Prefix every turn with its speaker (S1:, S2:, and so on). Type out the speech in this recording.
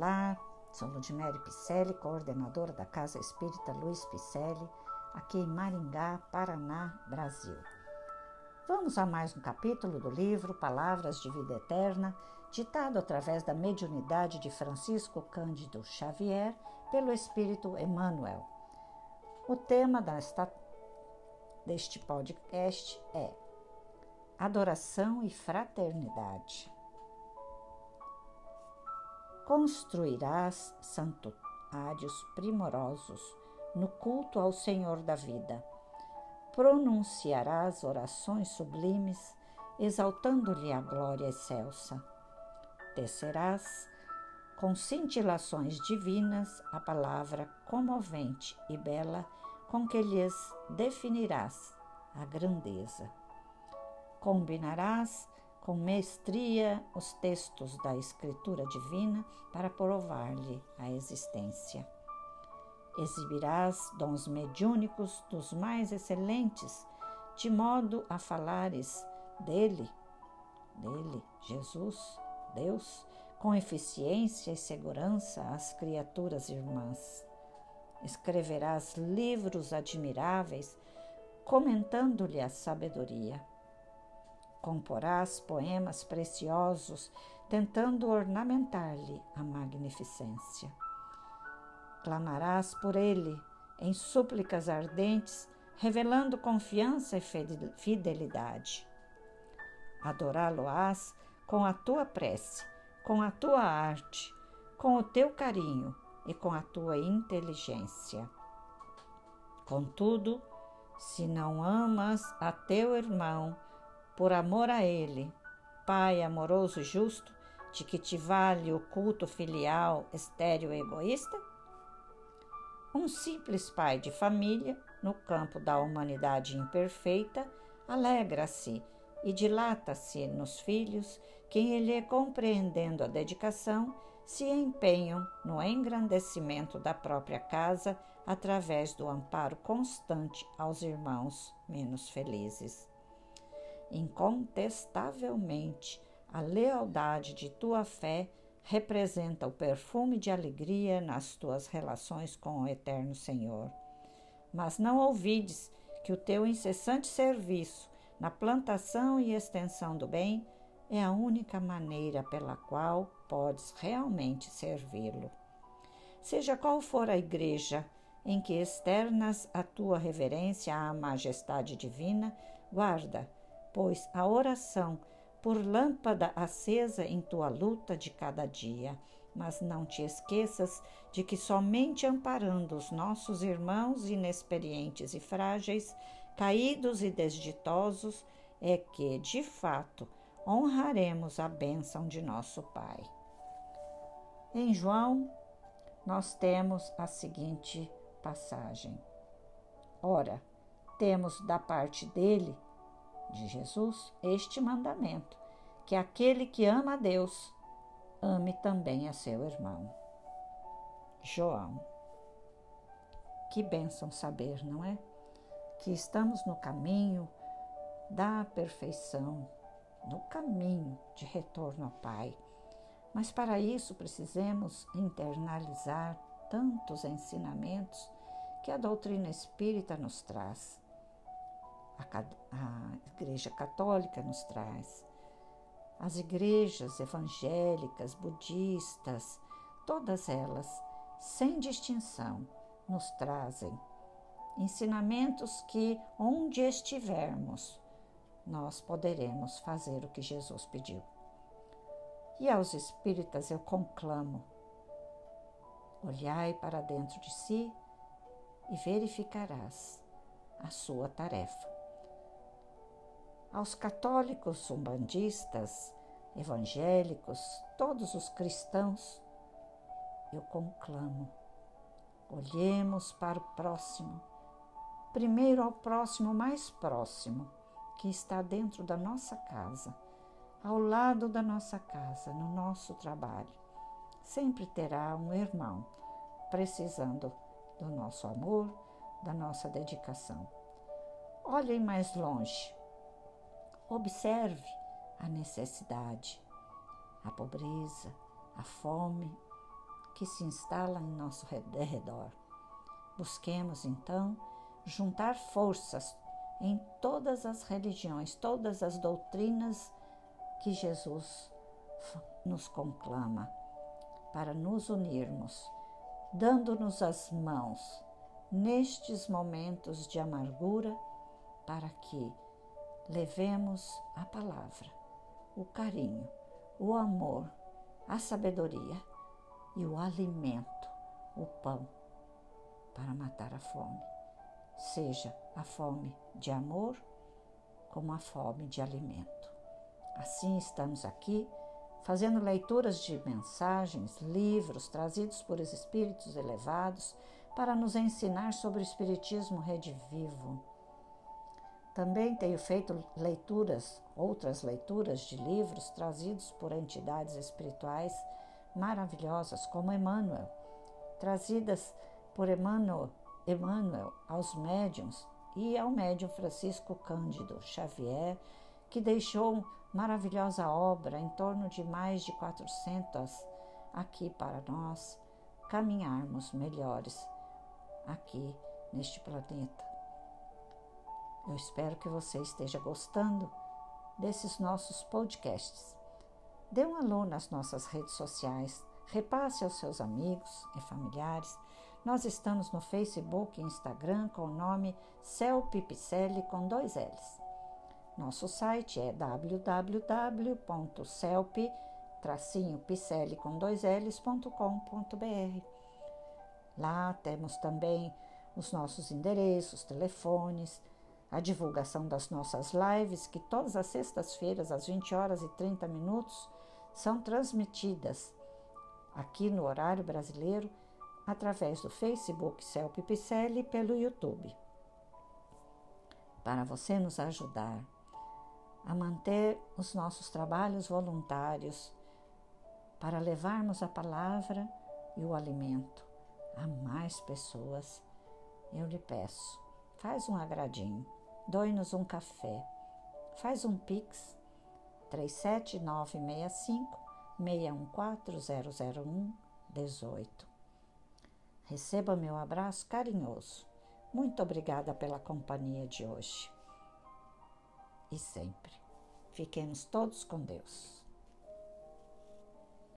S1: Olá, sou Ludmere Picelli, coordenadora da Casa Espírita Luiz Picelli, aqui em Maringá, Paraná, Brasil. Vamos a mais um capítulo do livro Palavras de Vida Eterna, ditado através da mediunidade de Francisco Cândido Xavier pelo Espírito Emmanuel. O tema desta, deste podcast é Adoração e Fraternidade. Construirás santuários primorosos no culto ao Senhor da vida. Pronunciarás orações sublimes, exaltando-lhe a glória excelsa. Tecerás com cintilações divinas a palavra comovente e bela com que lhes definirás a grandeza. Combinarás com mestria os textos da Escritura Divina para provar-lhe a existência. Exibirás dons mediúnicos dos mais excelentes, de modo a falares dele, dele, Jesus, Deus, com eficiência e segurança às criaturas irmãs. Escreverás livros admiráveis, comentando-lhe a sabedoria Comporás poemas preciosos, tentando ornamentar-lhe a magnificência. Clamarás por ele em súplicas ardentes, revelando confiança e fidelidade. Adorá-lo-ás com a tua prece, com a tua arte, com o teu carinho e com a tua inteligência. Contudo, se não amas a teu irmão, por amor a Ele, Pai amoroso e justo, de que te vale o culto filial, estéril e egoísta? Um simples pai de família, no campo da humanidade imperfeita, alegra-se e dilata-se nos filhos que ele, compreendendo a dedicação, se empenham no engrandecimento da própria casa através do amparo constante aos irmãos menos felizes. Incontestavelmente, a lealdade de tua fé representa o perfume de alegria nas tuas relações com o Eterno Senhor. Mas não ouvides que o teu incessante serviço na plantação e extensão do bem é a única maneira pela qual podes realmente servi-lo. Seja qual for a igreja em que externas a tua reverência à majestade divina, guarda pois, a oração por lâmpada acesa em tua luta de cada dia. Mas não te esqueças de que somente amparando os nossos irmãos inexperientes e frágeis, caídos e desditosos, é que, de fato, honraremos a bênção de nosso Pai. Em João, nós temos a seguinte passagem: Ora, temos da parte dele de Jesus este mandamento: que aquele que ama a Deus ame também a seu irmão. João. Que bênção saber, não é? Que estamos no caminho da perfeição, no caminho de retorno ao Pai. Mas para isso precisamos internalizar tantos ensinamentos que a doutrina espírita nos traz a, Igreja Católica nos traz, as igrejas evangélicas, budistas, todas elas, sem distinção, nos trazem ensinamentos que, onde estivermos, nós poderemos fazer o que Jesus pediu. E aos espíritas eu conclamo: olhai para dentro de si e verificarás a sua tarefa aos católicos, umbandistas, evangélicos, todos os cristãos, eu conclamo: olhemos para o próximo, primeiro ao próximo mais próximo, que está dentro da nossa casa, ao lado da nossa casa, no nosso trabalho. Sempre terá um irmão precisando do nosso amor, da nossa dedicação. Olhem mais longe Observe a necessidade, a pobreza, a fome, que se instala em nosso redor. Busquemos, então, juntar forças em todas as religiões, todas as doutrinas que Jesus nos conclama, para nos unirmos, dando-nos as mãos nestes momentos de amargura, para que levemos a palavra, o carinho, o amor, a sabedoria e o alimento, o pão, para matar a fome, seja a fome de amor como a fome de alimento. Assim estamos aqui fazendo leituras de mensagens, livros trazidos por espíritos elevados para nos ensinar sobre o Espiritismo redivivo. Também tenho feito leituras, outras leituras de livros trazidos por entidades espirituais maravilhosas, como Emmanuel, trazidas por Emmanuel, Emmanuel aos médiums e ao médium Francisco Cândido Xavier, que deixou maravilhosa obra em torno de mais de 400 aqui para nós caminharmos melhores aqui neste planeta. Eu espero que você esteja gostando desses nossos podcasts. Dê um alô nas nossas redes sociais, repasse aos seus amigos e familiares. Nós estamos no Facebook e Instagram com o nome Cel Pipicelli com dois L's. Nosso site é www.celp-picelli com dois L's.com.br. Lá temos também os nossos endereços, telefones, a divulgação das nossas lives, que todas as sextas-feiras, às 20 horas e 30 minutos, são transmitidas aqui no horário brasileiro através do Facebook Celpe e pelo YouTube. Para você nos ajudar a manter os nossos trabalhos voluntários, para levarmos a palavra e o alimento a mais pessoas, eu lhe peço, faz um agradinho Doe-nos um café. Faz um pix 37965 614001 18. Receba meu abraço carinhoso. Muito obrigada pela companhia de hoje. E sempre. Fiquemos todos com Deus.